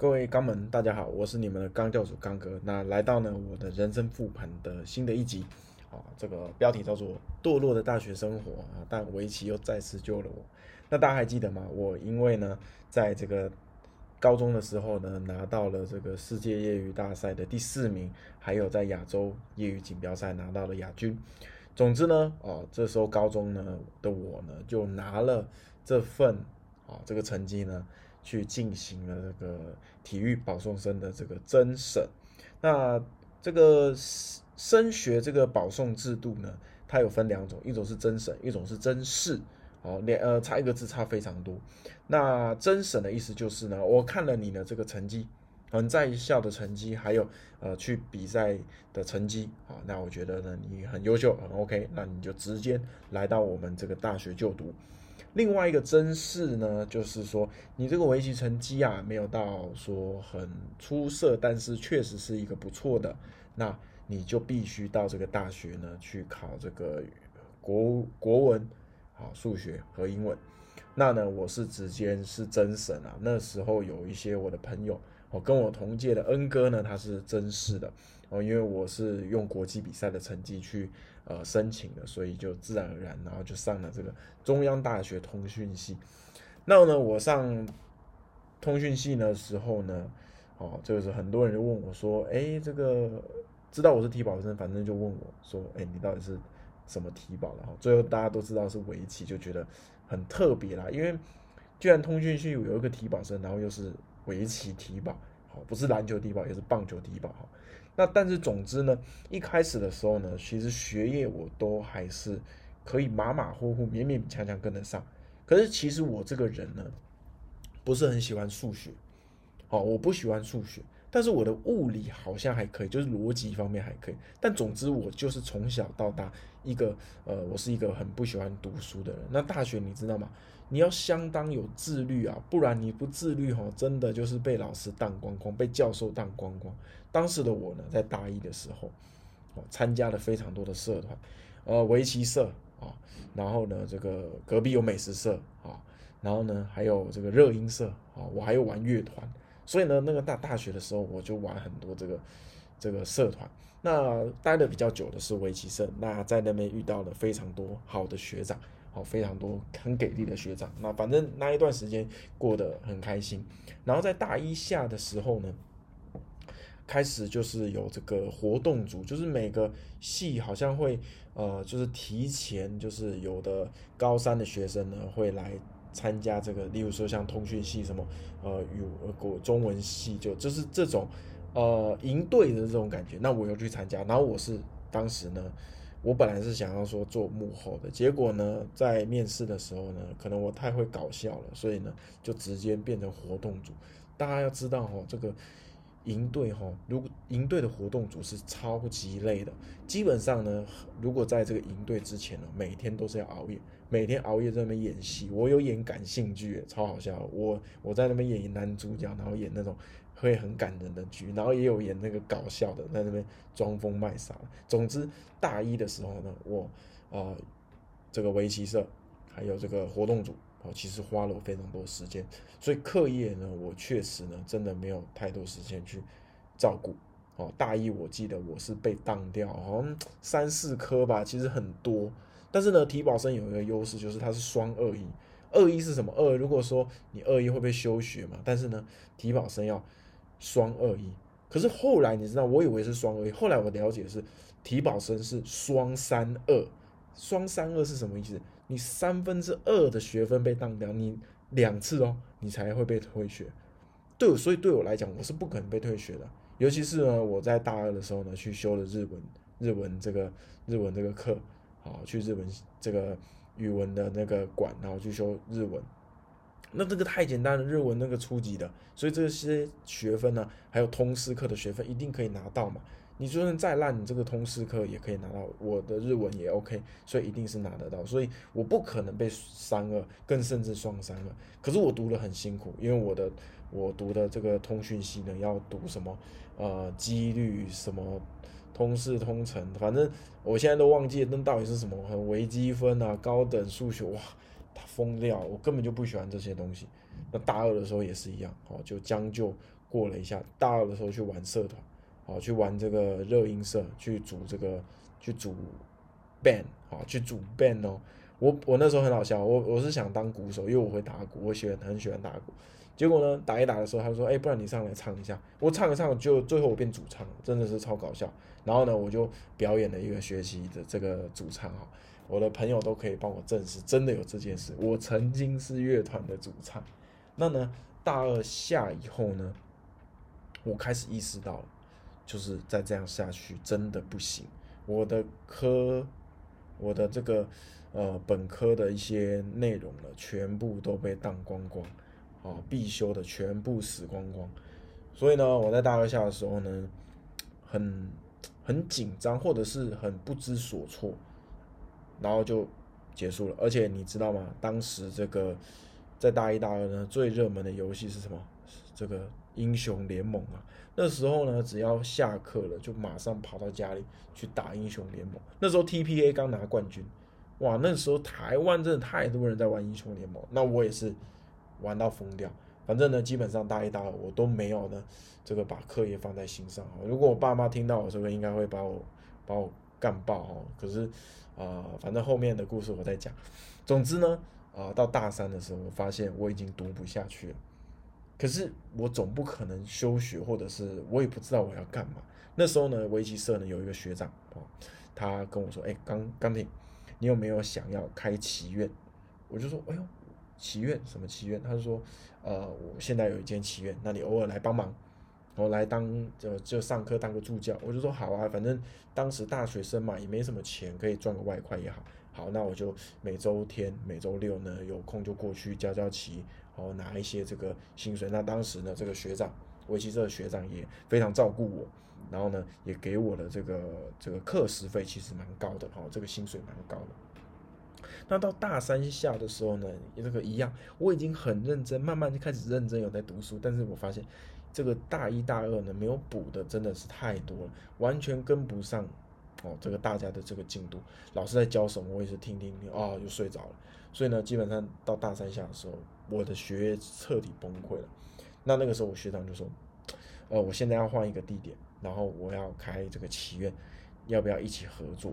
各位肛门，大家好，我是你们的刚教主刚哥。那来到呢我的人生复盘的新的一集，啊，这个标题叫做《堕落的大学生活》啊，但围棋又再次救了我。那大家还记得吗？我因为呢，在这个高中的时候呢，拿到了这个世界业余大赛的第四名，还有在亚洲业余锦标赛拿到了亚军。总之呢，哦，这时候高中呢的我呢，就拿了这份啊这个成绩呢。去进行了这个体育保送生的这个甄审，那这个升学这个保送制度呢，它有分两种，一种是甄审，一种是甄试，哦，两呃差一个字差非常多。那甄审的意思就是呢，我看了你的这个成绩，嗯，在校的成绩，还有呃去比赛的成绩，啊，那我觉得呢你很优秀，很 OK，那你就直接来到我们这个大学就读。另外一个真事呢，就是说你这个围棋成绩啊，没有到说很出色，但是确实是一个不错的，那你就必须到这个大学呢去考这个国国文、好数学和英文。那呢，我是直接是真神啊。那时候有一些我的朋友，哦，跟我同届的恩哥呢，他是真试的哦，因为我是用国际比赛的成绩去。呃，申请的，所以就自然而然，然后就上了这个中央大学通讯系。那呢，我上通讯系的时候呢，哦，这个是很多人就问我说，哎，这个知道我是体保生，反正就问我说，哎，你到底是什么体保的？哈，最后大家都知道是围棋，就觉得很特别啦，因为居然通讯系有一个体保生，然后又是围棋提保，好，不是篮球体保，也是棒球体保，哈。那但是总之呢，一开始的时候呢，其实学业我都还是可以马马虎虎、勉勉强强跟得上。可是其实我这个人呢，不是很喜欢数学，好，我不喜欢数学。但是我的物理好像还可以，就是逻辑方面还可以。但总之我就是从小到大一个呃，我是一个很不喜欢读书的人。那大学你知道吗？你要相当有自律啊，不然你不自律哈，真的就是被老师当光光，被教授当光光。当时的我呢，在大一的时候，哦，参加了非常多的社团，呃，围棋社啊，然后呢，这个隔壁有美食社啊，然后呢，还有这个热音社啊，我还有玩乐团，所以呢，那个大大学的时候，我就玩很多这个这个社团。那待的比较久的是围棋社，那在那边遇到了非常多好的学长。非常多很给力的学长，那反正那一段时间过得很开心。然后在大一下的时候呢，开始就是有这个活动组，就是每个系好像会呃，就是提前就是有的高三的学生呢会来参加这个，例如说像通讯系什么呃语国中文系，就就是这种呃营队的这种感觉。那我又去参加，然后我是当时呢。我本来是想要说做幕后的，结果呢，在面试的时候呢，可能我太会搞笑了，所以呢，就直接变成活动组。大家要知道哈，这个营队哈，如果营队的活动组是超级累的，基本上呢，如果在这个营队之前呢，每天都是要熬夜，每天熬夜在那边演戏。我有演感性剧，超好笑。我我在那边演男主角，然后演那种。会很感人的剧，然后也有演那个搞笑的，在那边装疯卖傻。总之，大一的时候呢，我啊，这个围棋社还有这个活动组哦，其实花了我非常多时间。所以课业呢，我确实呢，真的没有太多时间去照顾。哦，大一我记得我是被当掉，好像三四科吧，其实很多。但是呢，体保生有一个优势，就是它是双二一。二一是什么？二如果说你二一会被休学嘛？但是呢，体保生要。双二一，可是后来你知道，我以为是双二一，后来我了解是体保生是双三二，双三二是什么意思？你三分之二的学分被当掉，你两次哦，你才会被退学。对，所以对我来讲，我是不可能被退学的。尤其是呢，我在大二的时候呢，去修了日文，日文这个日文这个课，好，去日文这个语文的那个馆，然后去修日文。那这个太简单了，日文那个初级的，所以这些学分呢，还有通识课的学分一定可以拿到嘛。你就算再烂，你这个通识课也可以拿到。我的日文也 OK，所以一定是拿得到。所以我不可能被三二，更甚至双三二。可是我读的很辛苦，因为我的我读的这个通讯系呢，要读什么呃几率什么通识通程，反正我现在都忘记那到底是什么，很微积分啊，高等数学哇。疯掉，我根本就不喜欢这些东西。那大二的时候也是一样，哦，就将就过了一下，大二的时候去玩社团，好去玩这个热音社，去组这个去组 band，好去组 band 哦。我我那时候很好笑，我我是想当鼓手，因为我会打鼓，我喜欢很喜欢打鼓。结果呢，打一打的时候，他说：“哎，不然你上来唱一下。”我唱一唱，就最后我变主唱，真的是超搞笑。然后呢，我就表演了一个学期的这个主唱哈，我的朋友都可以帮我证实，真的有这件事。我曾经是乐团的主唱。那呢，大二下以后呢，我开始意识到，就是再这样下去真的不行。我的科，我的这个呃本科的一些内容呢，全部都被当光光，啊，必修的全部死光光。所以呢，我在大二下的时候呢，很。很紧张，或者是很不知所措，然后就结束了。而且你知道吗？当时这个在大一、大二呢，最热门的游戏是什么？这个英雄联盟啊。那时候呢，只要下课了，就马上跑到家里去打英雄联盟。那时候 TPA 刚拿冠军，哇！那时候台湾真的太多人在玩英雄联盟，那我也是玩到疯掉。反正呢，基本上大一、大二我都没有呢，这个把课业放在心上如果我爸妈听到我这个，应该会把我把我干爆哈。可是，啊，反正后面的故事我再讲。总之呢，啊，到大三的时候，我发现我已经读不下去了。可是我总不可能休学，或者是我也不知道我要干嘛。那时候呢，围棋社呢有一个学长哦，他跟我说：“哎，钢钢铁，你有没有想要开棋院？”我就说：“哎呦。”祈愿什么祈愿？他就说，呃，我现在有一间祈愿，那你偶尔来帮忙，然后来当就就上课当个助教。我就说好啊，反正当时大学生嘛，也没什么钱，可以赚个外快也好。好，那我就每周天、每周六呢有空就过去教教棋，然后拿一些这个薪水。那当时呢，这个学长围棋社的学长也非常照顾我，然后呢也给我的这个这个课时费其实蛮高的，哈，这个薪水蛮高的。那到大三下的时候呢，这个一样，我已经很认真，慢慢就开始认真有在读书。但是我发现，这个大一、大二呢，没有补的真的是太多了，完全跟不上哦。这个大家的这个进度，老师在教什么，我也是听听听，哦，就睡着了。所以呢，基本上到大三下的时候，我的学业彻底崩溃了。那那个时候，我学长就说，呃，我现在要换一个地点，然后我要开这个祈愿，要不要一起合作？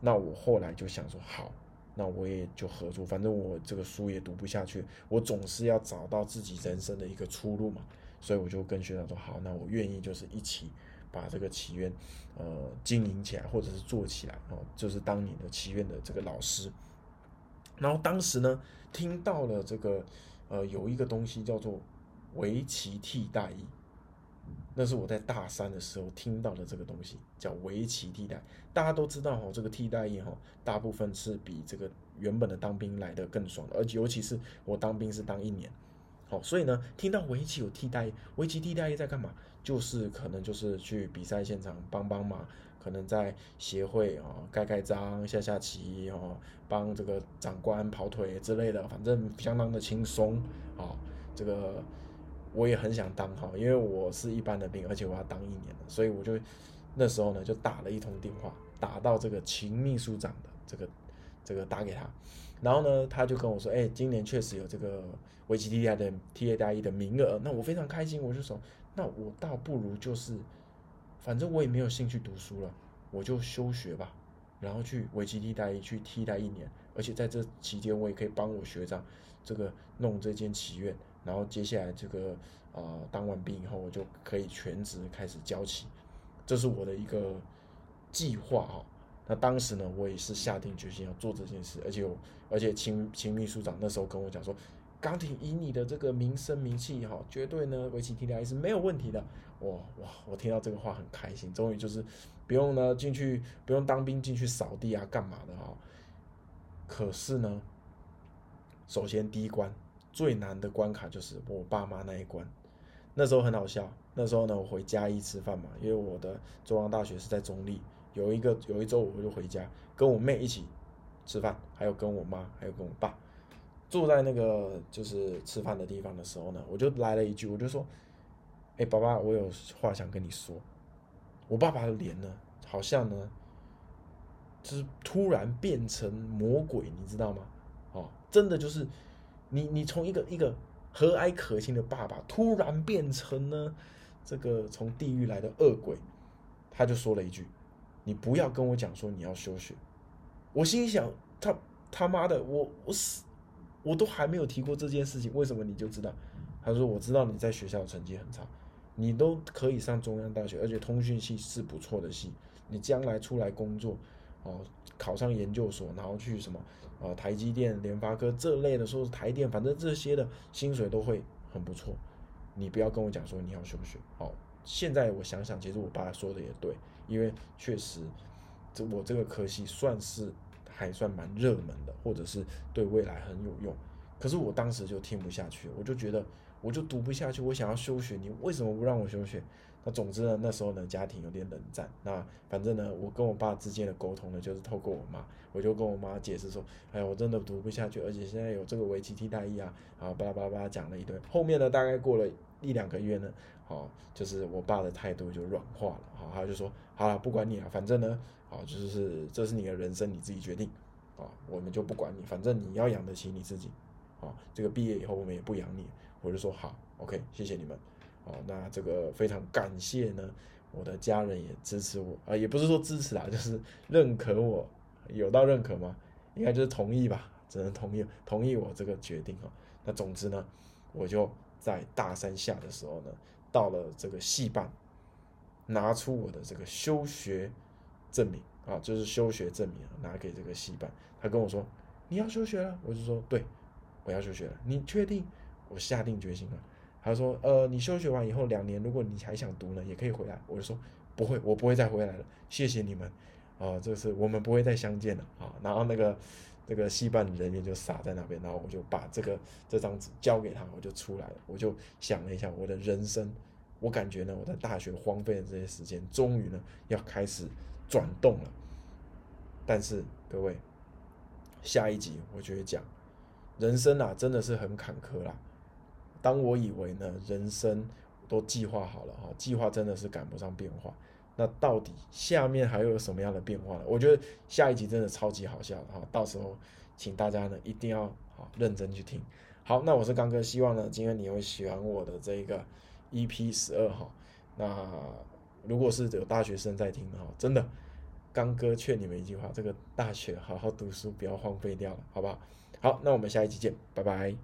那我后来就想说，好。那我也就合作，反正我这个书也读不下去，我总是要找到自己人生的一个出路嘛，所以我就跟学长说，好，那我愿意就是一起把这个祈愿，呃，经营起来或者是做起来哦，就是当你的祈愿的这个老师。然后当时呢，听到了这个，呃，有一个东西叫做围棋替代役。那是我在大三的时候听到的这个东西，叫围棋替代。大家都知道哈，这个替代役哈，大部分是比这个原本的当兵来的更爽的，而且尤其是我当兵是当一年，好，所以呢，听到围棋有替代，围棋替代在干嘛？就是可能就是去比赛现场帮帮忙，可能在协会啊盖盖章、下下棋哦，帮这个长官跑腿之类的，反正相当的轻松啊，这个。我也很想当哈，因为我是一般的兵，而且我要当一年的，所以我就那时候呢就打了一通电话，打到这个秦秘书长的这个这个打给他，然后呢他就跟我说，哎，今年确实有这个维基 T A 的 T A 大一的名额，那我非常开心，我就说，那我倒不如就是，反正我也没有兴趣读书了，我就休学吧，然后去维基 T 大一去替代一年，而且在这期间我也可以帮我学长这个弄这间祈愿。然后接下来这个呃当完兵以后，我就可以全职开始教起，这是我的一个计划哈。那当时呢，我也是下定决心要做这件事，而且而且秦秦秘书长那时候跟我讲说，钢铁以你的这个名声名气哈，绝对呢围棋 T D I 是没有问题的。哇哇，我听到这个话很开心，终于就是不用呢进去不用当兵进去扫地啊干嘛的哈。可是呢，首先第一关。最难的关卡就是我爸妈那一关，那时候很好笑。那时候呢，我回嘉义吃饭嘛，因为我的中央大学是在中立。有一个有一周，我就回家跟我妹一起吃饭，还有跟我妈，还有跟我爸，坐在那个就是吃饭的地方的时候呢，我就来了一句，我就说：“哎，爸爸，我有话想跟你说。”我爸爸的脸呢，好像呢，就是突然变成魔鬼，你知道吗？哦，真的就是。你你从一个一个和蔼可亲的爸爸突然变成呢这个从地狱来的恶鬼，他就说了一句：“你不要跟我讲说你要休学。”我心想：他他妈的，我我死我都还没有提过这件事情，为什么你就知道？他说：“我知道你在学校成绩很差，你都可以上中央大学，而且通讯系是不错的系，你将来出来工作，哦，考上研究所，然后去什么？”啊，台积电、联发科这类的，说是台电，反正这些的薪水都会很不错。你不要跟我讲说你要休学。好，现在我想想，其实我爸说的也对，因为确实，这我这个科系算是还算蛮热门的，或者是对未来很有用。可是我当时就听不下去，我就觉得我就读不下去，我想要休学，你为什么不让我休学？那总之呢，那时候呢，家庭有点冷战。那反正呢，我跟我爸之间的沟通呢，就是透过我妈，我就跟我妈解释说，哎呀，我真的读不下去，而且现在有这个围棋替代役啊，啊，巴拉巴拉巴拉讲了一堆。后面呢，大概过了一两个月呢，好，就是我爸的态度就软化了，好，他就说，好了，不管你啊，反正呢，啊，就是这是你的人生，你自己决定，啊，我们就不管你，反正你要养得起你自己，啊，这个毕业以后我们也不养你，我就说好，OK，谢谢你们。哦，那这个非常感谢呢，我的家人也支持我啊，也不是说支持啊，就是认可我，有到认可吗？应该就是同意吧，只能同意同意我这个决定啊。那总之呢，我就在大三下的时候呢，到了这个系办，拿出我的这个休学证明啊，就是休学证明拿给这个系办，他跟我说你要休学了，我就说对，我要休学了，你确定？我下定决心了。他说：“呃，你休学完以后两年，如果你还想读呢，也可以回来。”我就说：“不会，我不会再回来了。谢谢你们，啊，这是我们不会再相见了啊。”然后那个那个戏班人员就傻在那边，然后我就把这个这张纸交给他，我就出来了。我就想了一下，我的人生，我感觉呢，我在大学荒废的这些时间，终于呢要开始转动了。但是各位，下一集我就会讲，人生啊，真的是很坎坷啦。当我以为呢，人生都计划好了哈，计划真的是赶不上变化。那到底下面还有什么样的变化呢？我觉得下一集真的超级好笑哈，到时候请大家呢一定要好认真去听。好，那我是刚哥，希望呢今天你会喜欢我的这个 EP 十二哈。那如果是有大学生在听的哈，真的刚哥劝你们一句话：这个大学好好读书，不要荒废掉了，好不好？好，那我们下一期见，拜拜。